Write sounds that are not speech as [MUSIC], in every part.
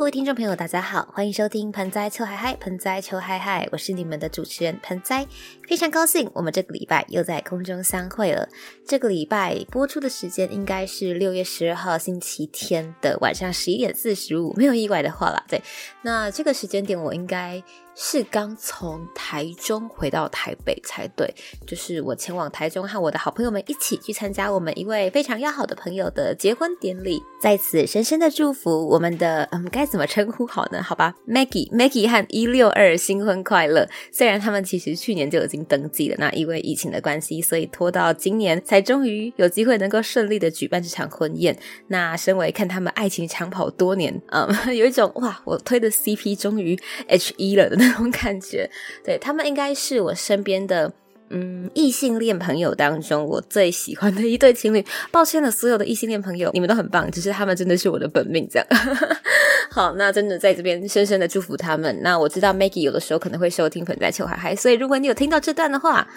各位听众朋友，大家好，欢迎收听盆栽秋嗨嗨，盆栽秋嗨嗨，我是你们的主持人盆栽，非常高兴我们这个礼拜又在空中相会了。这个礼拜播出的时间应该是六月十二号星期天的晚上十一点四十五，没有意外的话啦，对，那这个时间点我应该。是刚从台中回到台北才对，就是我前往台中和我的好朋友们一起去参加我们一位非常要好的朋友的结婚典礼，在此深深的祝福我们的嗯该怎么称呼好呢？好吧，Maggie Maggie 和一六二新婚快乐。虽然他们其实去年就已经登记了，那因为疫情的关系，所以拖到今年才终于有机会能够顺利的举办这场婚宴。那身为看他们爱情长跑多年，嗯，[LAUGHS] 有一种哇，我推的 CP 终于 H 一了。这种感觉，对他们应该是我身边的嗯异性恋朋友当中我最喜欢的一对情侣。抱歉了，所有的异性恋朋友，你们都很棒，只是他们真的是我的本命。这样，[LAUGHS] 好，那真的在这边深深的祝福他们。那我知道 Maggie 有的时候可能会收听粉在秋海海，所以如果你有听到这段的话，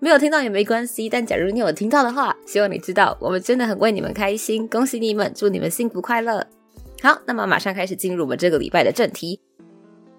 没有听到也没关系。但假如你有听到的话，希望你知道，我们真的很为你们开心，恭喜你们，祝你们幸福快乐。好，那么马上开始进入我们这个礼拜的正题。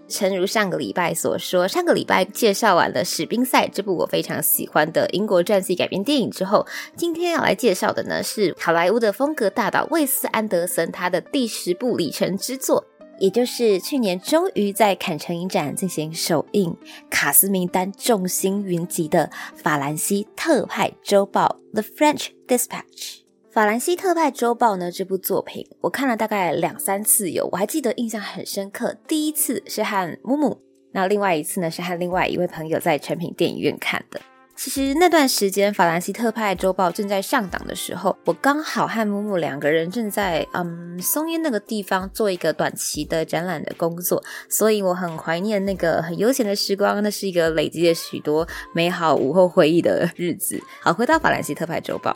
诚如上个礼拜所说，上个礼拜介绍完了《史宾赛》这部我非常喜欢的英国传记改编电影之后，今天要来介绍的呢是好莱坞的风格大导魏斯安德森他的第十部里程之作，也就是去年终于在坎城影展进行首映、卡斯名单众星云集的法兰西特派周报《The French Dispatch》。法兰西特派周报呢？这部作品我看了大概两三次有，我还记得印象很深刻。第一次是和木木，那另外一次呢是和另外一位朋友在成品电影院看的。其实那段时间法兰西特派周报正在上档的时候，我刚好和木木两个人正在嗯松烟那个地方做一个短期的展览的工作，所以我很怀念那个很悠闲的时光。那是一个累积了许多美好午后回忆的日子。好，回到法兰西特派周报。《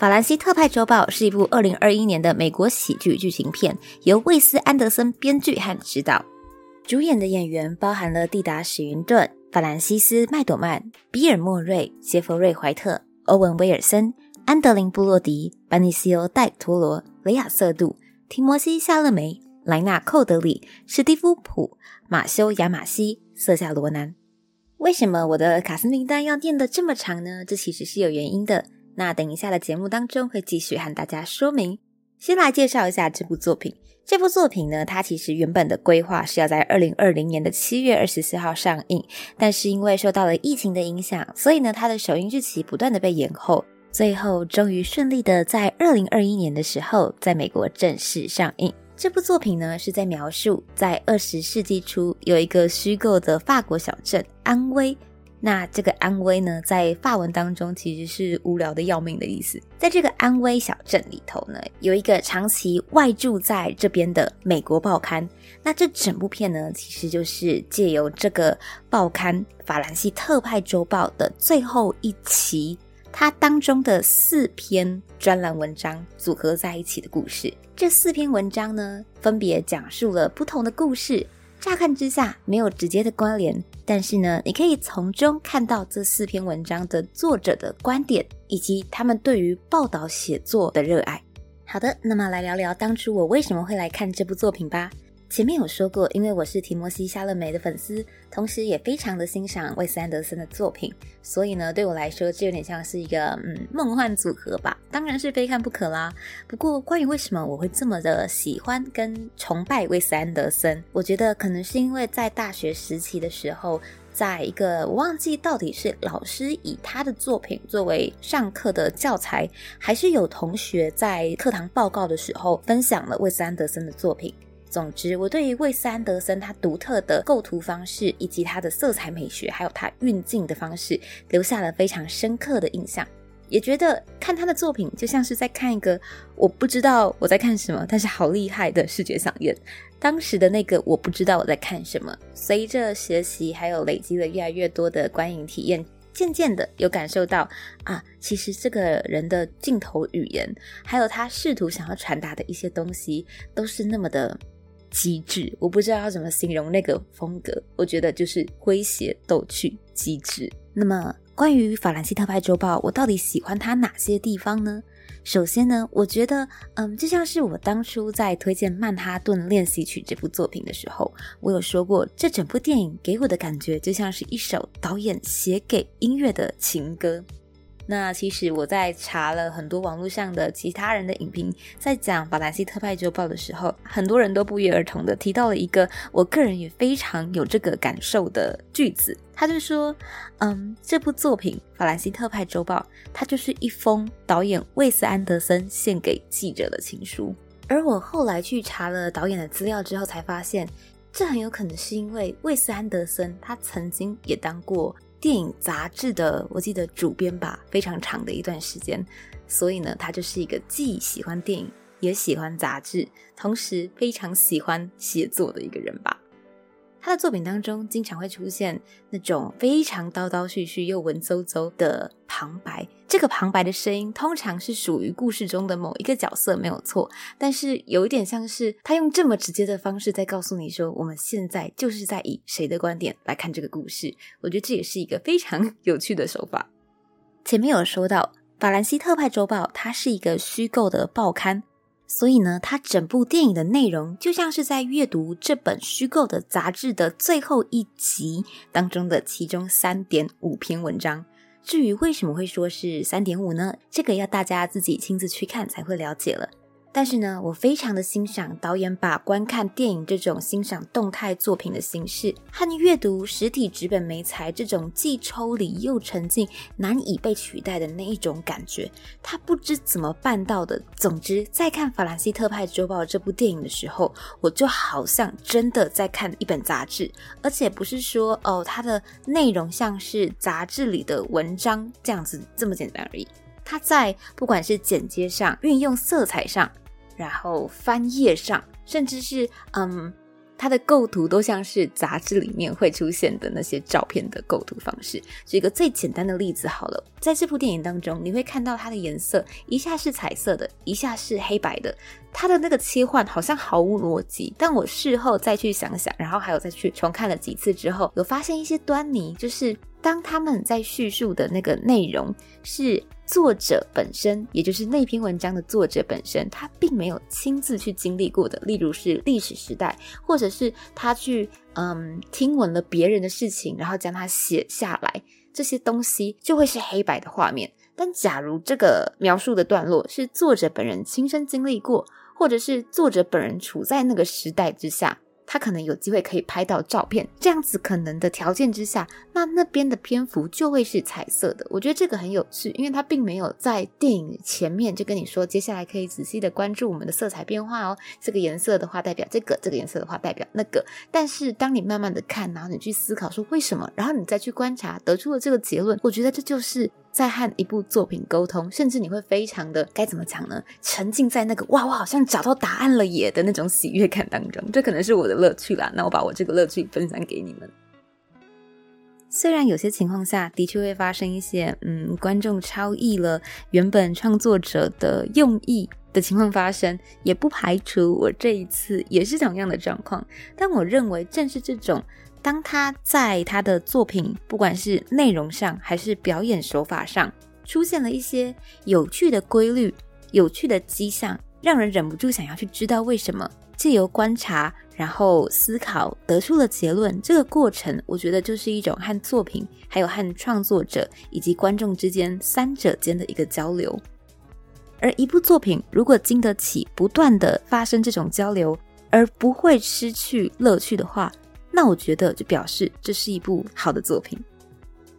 法兰西特派周报》是一部二零二一年的美国喜剧剧情片，由魏斯安德森编剧和指导。主演的演员包含了蒂达史云顿、法兰西斯麦朵曼、比尔莫瑞、杰弗瑞怀特、欧文威尔森、安德林布洛迪、班尼西欧戴托罗、雷亚瑟杜、提摩西夏勒梅、莱纳寇德里、史蒂夫普、马修亚马西、瑟夏罗南。为什么我的卡斯名单要念得这么长呢？这其实是有原因的。那等一下的节目当中会继续和大家说明。先来介绍一下这部作品。这部作品呢，它其实原本的规划是要在二零二零年的七月二十四号上映，但是因为受到了疫情的影响，所以呢，它的首映日期不断的被延后，最后终于顺利的在二零二一年的时候，在美国正式上映。这部作品呢，是在描述在二十世纪初有一个虚构的法国小镇安威。那这个安威呢，在法文当中其实是无聊的要命的意思。在这个安威小镇里头呢，有一个长期外住在这边的美国报刊。那这整部片呢，其实就是借由这个报刊《法兰西特派周报》的最后一期，它当中的四篇专栏文章组合在一起的故事。这四篇文章呢，分别讲述了不同的故事。乍看之下没有直接的关联，但是呢，你可以从中看到这四篇文章的作者的观点，以及他们对于报道写作的热爱。好的，那么来聊聊当初我为什么会来看这部作品吧。前面有说过，因为我是提摩西·夏勒梅的粉丝，同时也非常的欣赏魏斯安德森的作品，所以呢，对我来说，这有点像是一个嗯梦幻组合吧。当然是非看不可啦。不过，关于为什么我会这么的喜欢跟崇拜魏斯安德森，我觉得可能是因为在大学时期的时候，在一个我忘记到底是老师以他的作品作为上课的教材，还是有同学在课堂报告的时候分享了魏斯安德森的作品。总之，我对于魏斯安德森他独特的构图方式，以及他的色彩美学，还有他运镜的方式，留下了非常深刻的印象。也觉得看他的作品就像是在看一个我不知道我在看什么，但是好厉害的视觉响应。当时的那个我不知道我在看什么，随着学习还有累积了越来越多的观影体验，渐渐的有感受到啊，其实这个人的镜头语言，还有他试图想要传达的一些东西，都是那么的。机智，我不知道要怎么形容那个风格。我觉得就是诙谐逗趣、机智。那么，关于《法兰西特派周报》，我到底喜欢它哪些地方呢？首先呢，我觉得，嗯，就像是我当初在推荐《曼哈顿练习曲》这部作品的时候，我有说过，这整部电影给我的感觉就像是一首导演写给音乐的情歌。那其实我在查了很多网络上的其他人的影评，在讲《法兰西特派周报》的时候，很多人都不约而同的提到了一个我个人也非常有这个感受的句子，他就说：“嗯，这部作品《法兰西特派周报》，它就是一封导演魏斯安德森献给记者的情书。”而我后来去查了导演的资料之后，才发现，这很有可能是因为魏斯安德森他曾经也当过。电影杂志的，我记得主编吧，非常长的一段时间，所以呢，他就是一个既喜欢电影也喜欢杂志，同时非常喜欢写作的一个人吧。他的作品当中经常会出现那种非常叨叨絮絮又文绉绉的旁白，这个旁白的声音通常是属于故事中的某一个角色，没有错。但是有一点像是他用这么直接的方式在告诉你说，我们现在就是在以谁的观点来看这个故事。我觉得这也是一个非常 [LAUGHS] 有趣的手法。前面有说到《法兰西特派周报》，它是一个虚构的报刊。所以呢，它整部电影的内容就像是在阅读这本虚构的杂志的最后一集当中的其中三点五篇文章。至于为什么会说是三点五呢？这个要大家自己亲自去看才会了解了。但是呢，我非常的欣赏导演把观看电影这种欣赏动态作品的形式和阅读实体纸本媒材这种既抽离又沉浸、难以被取代的那一种感觉，他不知怎么办到的。总之，在看《法兰西特派周报》这部电影的时候，我就好像真的在看一本杂志，而且不是说哦，它的内容像是杂志里的文章这样子这么简单而已。它在不管是剪接上、运用色彩上。然后翻页上，甚至是嗯，它的构图都像是杂志里面会出现的那些照片的构图方式。举个最简单的例子好了，在这部电影当中，你会看到它的颜色一下是彩色的，一下是黑白的，它的那个切换好像毫无逻辑。但我事后再去想想，然后还有再去重看了几次之后，有发现一些端倪，就是当他们在叙述的那个内容是。作者本身，也就是那篇文章的作者本身，他并没有亲自去经历过的，例如是历史时代，或者是他去嗯听闻了别人的事情，然后将它写下来，这些东西就会是黑白的画面。但假如这个描述的段落是作者本人亲身经历过，或者是作者本人处在那个时代之下。他可能有机会可以拍到照片，这样子可能的条件之下，那那边的篇幅就会是彩色的。我觉得这个很有趣，因为他并没有在电影前面就跟你说，接下来可以仔细的关注我们的色彩变化哦。这个颜色的话代表这个，这个颜色的话代表那个。但是当你慢慢的看，然后你去思考说为什么，然后你再去观察，得出了这个结论，我觉得这就是。在和一部作品沟通，甚至你会非常的该怎么讲呢？沉浸在那个哇，我好像找到答案了耶的那种喜悦感当中，这可能是我的乐趣啦。那我把我这个乐趣分享给你们。虽然有些情况下的确会发生一些嗯，观众超意了原本创作者的用意的情况发生，也不排除我这一次也是同样的状况。但我认为正是这种。当他在他的作品，不管是内容上还是表演手法上，出现了一些有趣的规律、有趣的迹象，让人忍不住想要去知道为什么。借由观察，然后思考，得出了结论。这个过程，我觉得就是一种和作品、还有和创作者以及观众之间三者间的一个交流。而一部作品如果经得起不断的发生这种交流，而不会失去乐趣的话，那我觉得就表示这是一部好的作品。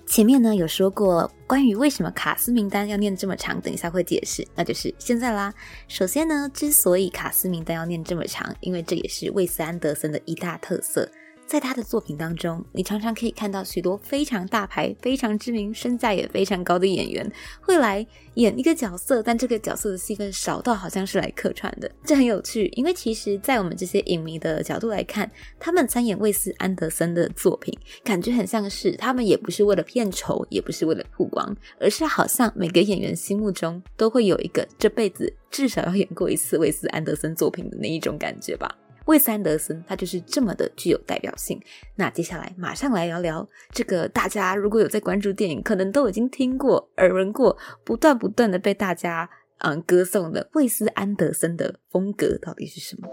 前面呢有说过关于为什么卡斯名单要念这么长，等一下会解释，那就是现在啦。首先呢，之所以卡斯名单要念这么长，因为这也是魏斯安德森的一大特色。在他的作品当中，你常常可以看到许多非常大牌、非常知名、身价也非常高的演员会来演一个角色，但这个角色的戏份少到好像是来客串的，[LAUGHS] 这很有趣。因为其实，在我们这些影迷的角度来看，他们参演魏斯安德森的作品，感觉很像是他们也不是为了片酬，也不是为了曝光，而是好像每个演员心目中都会有一个这辈子至少要演过一次魏斯安德森作品的那一种感觉吧。魏斯安德森，他就是这么的具有代表性。那接下来马上来聊聊这个，大家如果有在关注电影，可能都已经听过、耳闻过，不断不断的被大家嗯歌颂的魏斯安德森的风格到底是什么。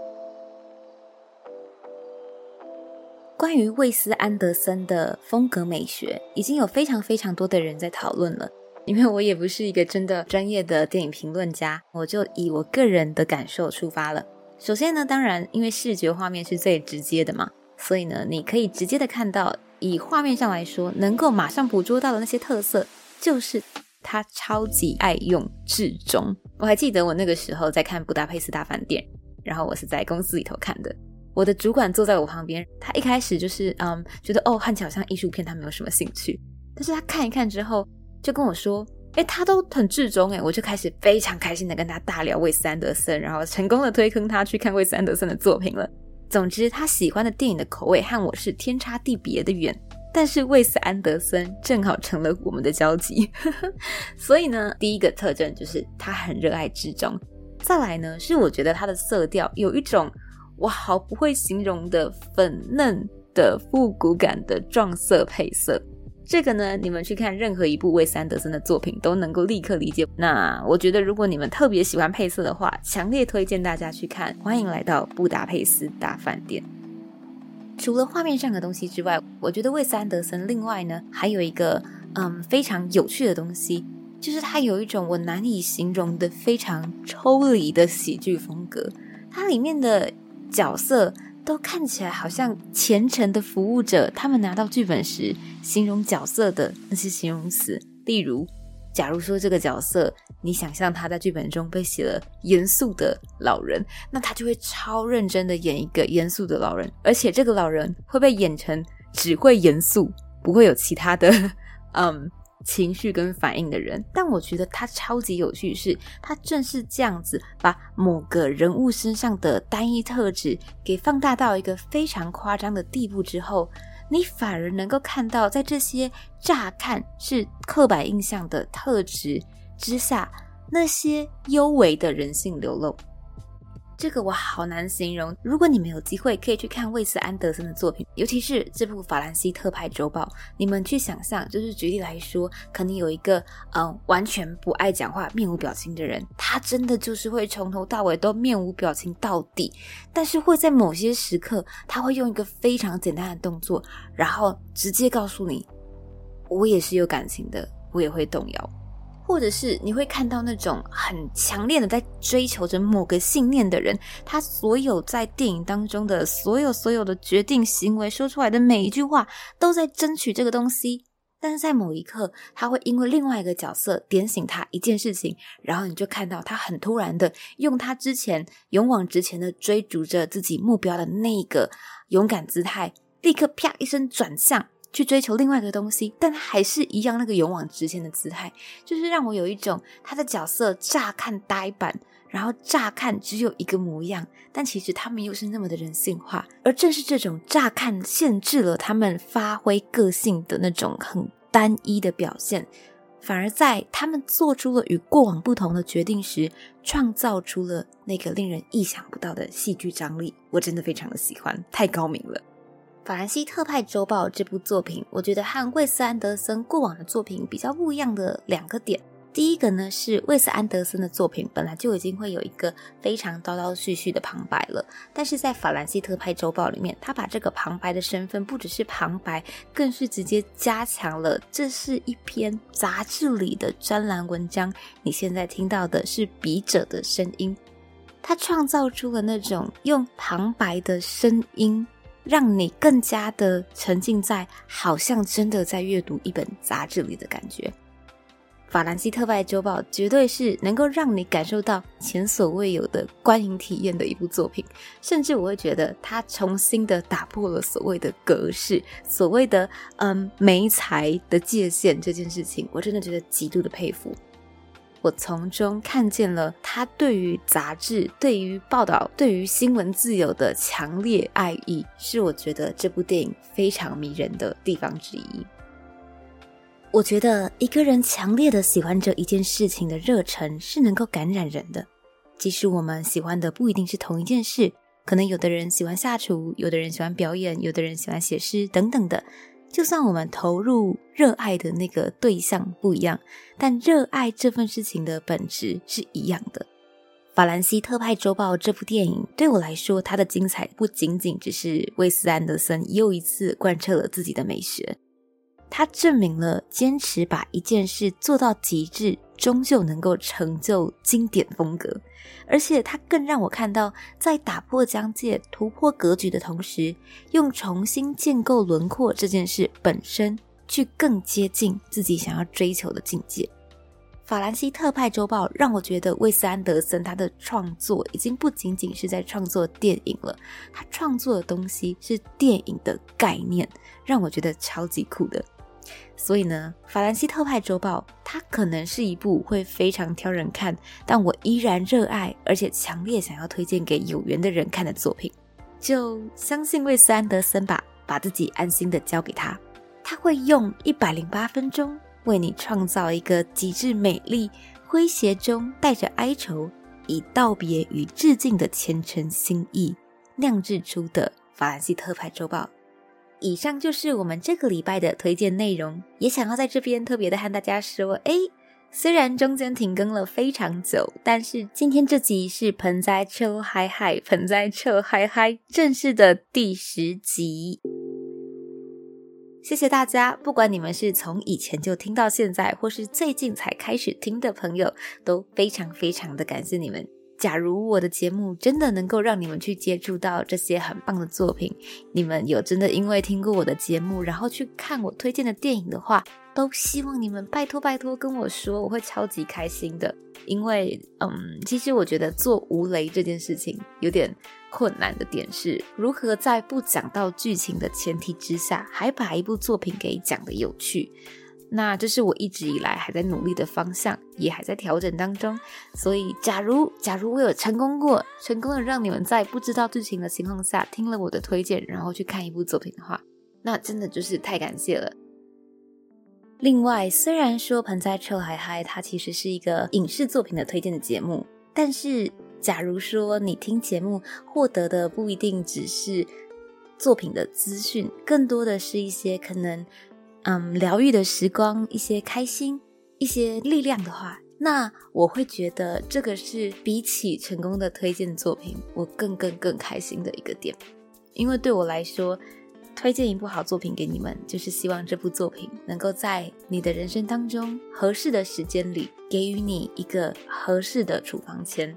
关于魏斯安德森的风格美学，已经有非常非常多的人在讨论了。因为我也不是一个真的专业的电影评论家，我就以我个人的感受出发了。首先呢，当然因为视觉画面是最直接的嘛，所以呢，你可以直接的看到，以画面上来说，能够马上捕捉到的那些特色，就是他超级爱用至中。我还记得我那个时候在看《布达佩斯大饭店》，然后我是在公司里头看的，我的主管坐在我旁边，他一开始就是嗯，觉得哦，看起来好像艺术片，他没有什么兴趣，但是他看一看之后。就跟我说，哎，他都很至中，哎，我就开始非常开心的跟他大聊魏斯安德森，然后成功的推坑他去看魏斯安德森的作品了。总之，他喜欢的电影的口味和我是天差地别的远，但是魏斯安德森正好成了我们的交集。[LAUGHS] 所以呢，第一个特征就是他很热爱至中，再来呢是我觉得他的色调有一种我好不会形容的粉嫩的复古感的撞色配色。这个呢，你们去看任何一部魏斯安德森的作品都能够立刻理解。那我觉得，如果你们特别喜欢配色的话，强烈推荐大家去看。欢迎来到布达佩斯大饭店。除了画面上的东西之外，我觉得魏斯安德森另外呢还有一个嗯非常有趣的东西，就是他有一种我难以形容的非常抽离的喜剧风格。它里面的角色。都看起来好像虔诚的服务者。他们拿到剧本时，形容角色的那些形容词，例如，假如说这个角色，你想象他在剧本中被写了严肃的老人，那他就会超认真的演一个严肃的老人，而且这个老人会被演成只会严肃，不会有其他的，[LAUGHS] 嗯。情绪跟反应的人，但我觉得他超级有趣，是他正是这样子把某个人物身上的单一特质给放大到一个非常夸张的地步之后，你反而能够看到，在这些乍看是刻板印象的特质之下，那些幽微的人性流露。这个我好难形容。如果你们有机会，可以去看魏斯安德森的作品，尤其是这部《法兰西特派周报》。你们去想象，就是举例来说，可能有一个嗯完全不爱讲话、面无表情的人，他真的就是会从头到尾都面无表情到底。但是会在某些时刻，他会用一个非常简单的动作，然后直接告诉你：“我也是有感情的，我也会动摇。”或者是你会看到那种很强烈的在追求着某个信念的人，他所有在电影当中的所有所有的决定行为说出来的每一句话，都在争取这个东西。但是在某一刻，他会因为另外一个角色点醒他一件事情，然后你就看到他很突然的用他之前勇往直前的追逐着自己目标的那个勇敢姿态，立刻啪一声转向。去追求另外一个东西，但他还是一样那个勇往直前的姿态，就是让我有一种他的角色乍看呆板，然后乍看只有一个模样，但其实他们又是那么的人性化。而正是这种乍看限制了他们发挥个性的那种很单一的表现，反而在他们做出了与过往不同的决定时，创造出了那个令人意想不到的戏剧张力。我真的非常的喜欢，太高明了。《法兰西特派周报》这部作品，我觉得和魏斯安德森过往的作品比较不一样的两个点。第一个呢，是魏斯安德森的作品本来就已经会有一个非常叨叨絮絮的旁白了，但是在《法兰西特派周报》里面，他把这个旁白的身份不只是旁白，更是直接加强了，这是一篇杂志里的专栏文章。你现在听到的是笔者的声音，他创造出了那种用旁白的声音。让你更加的沉浸在好像真的在阅读一本杂志里的感觉，《法兰西特派周报》绝对是能够让你感受到前所未有的观影体验的一部作品，甚至我会觉得它重新的打破了所谓的格式、所谓的嗯媒材的界限这件事情，我真的觉得极度的佩服。我从中看见了他对于杂志、对于报道、对于新闻自由的强烈爱意，是我觉得这部电影非常迷人的地方之一。我觉得一个人强烈的喜欢这一件事情的热忱是能够感染人的，即使我们喜欢的不一定是同一件事，可能有的人喜欢下厨，有的人喜欢表演，有的人喜欢写诗等等的。就算我们投入热爱的那个对象不一样，但热爱这份事情的本质是一样的。《法兰西特派周报》这部电影对我来说，它的精彩不仅仅只是威斯安德森又一次贯彻了自己的美学，它证明了坚持把一件事做到极致，终究能够成就经典风格。而且，它更让我看到，在打破疆界、突破格局的同时，用重新建构轮廓这件事本身，去更接近自己想要追求的境界。法兰西特派周报让我觉得，魏斯安德森他的创作已经不仅仅是在创作电影了，他创作的东西是电影的概念，让我觉得超级酷的。所以呢，法兰西特派周报它可能是一部会非常挑人看，但我依然热爱而且强烈想要推荐给有缘的人看的作品。就相信魏斯安德森吧，把自己安心的交给他，他会用一百零八分钟。为你创造一个极致美丽、诙谐中带着哀愁，以道别与致敬的虔诚心意酿制出的法兰西特派周报。以上就是我们这个礼拜的推荐内容，也想要在这边特别的和大家说：哎，虽然中间停更了非常久，但是今天这集是盆栽秋嗨嗨，盆栽秋嗨嗨正式的第十集。谢谢大家，不管你们是从以前就听到现在，或是最近才开始听的朋友，都非常非常的感谢你们。假如我的节目真的能够让你们去接触到这些很棒的作品，你们有真的因为听过我的节目，然后去看我推荐的电影的话，都希望你们拜托拜托跟我说，我会超级开心的。因为，嗯，其实我觉得做无雷这件事情有点。困难的点是如何在不讲到剧情的前提之下，还把一部作品给讲的有趣。那这是我一直以来还在努力的方向，也还在调整当中。所以，假如假如我有成功过，成功的让你们在不知道剧情的情况下听了我的推荐，然后去看一部作品的话，那真的就是太感谢了。另外，虽然说盆栽臭海嗨它其实是一个影视作品的推荐的节目，但是。假如说你听节目获得的不一定只是作品的资讯，更多的是一些可能嗯疗愈的时光、一些开心、一些力量的话，那我会觉得这个是比起成功的推荐作品，我更更更开心的一个点。因为对我来说，推荐一部好作品给你们，就是希望这部作品能够在你的人生当中合适的时间里，给予你一个合适的处方签。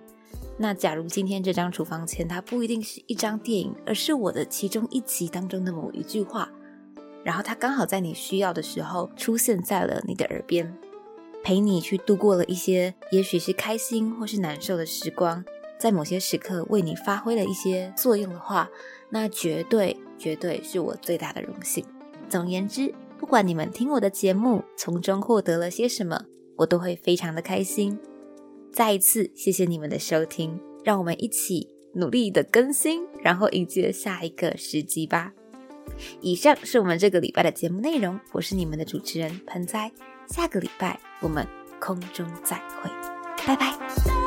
那假如今天这张处方签，它不一定是一张电影，而是我的其中一集当中的某一句话，然后它刚好在你需要的时候出现在了你的耳边，陪你去度过了一些也许是开心或是难受的时光，在某些时刻为你发挥了一些作用的话，那绝对绝对是我最大的荣幸。总而言之，不管你们听我的节目从中获得了些什么，我都会非常的开心。再一次谢谢你们的收听，让我们一起努力的更新，然后迎接下一个时机吧。以上是我们这个礼拜的节目内容，我是你们的主持人盆栽，下个礼拜我们空中再会，拜拜。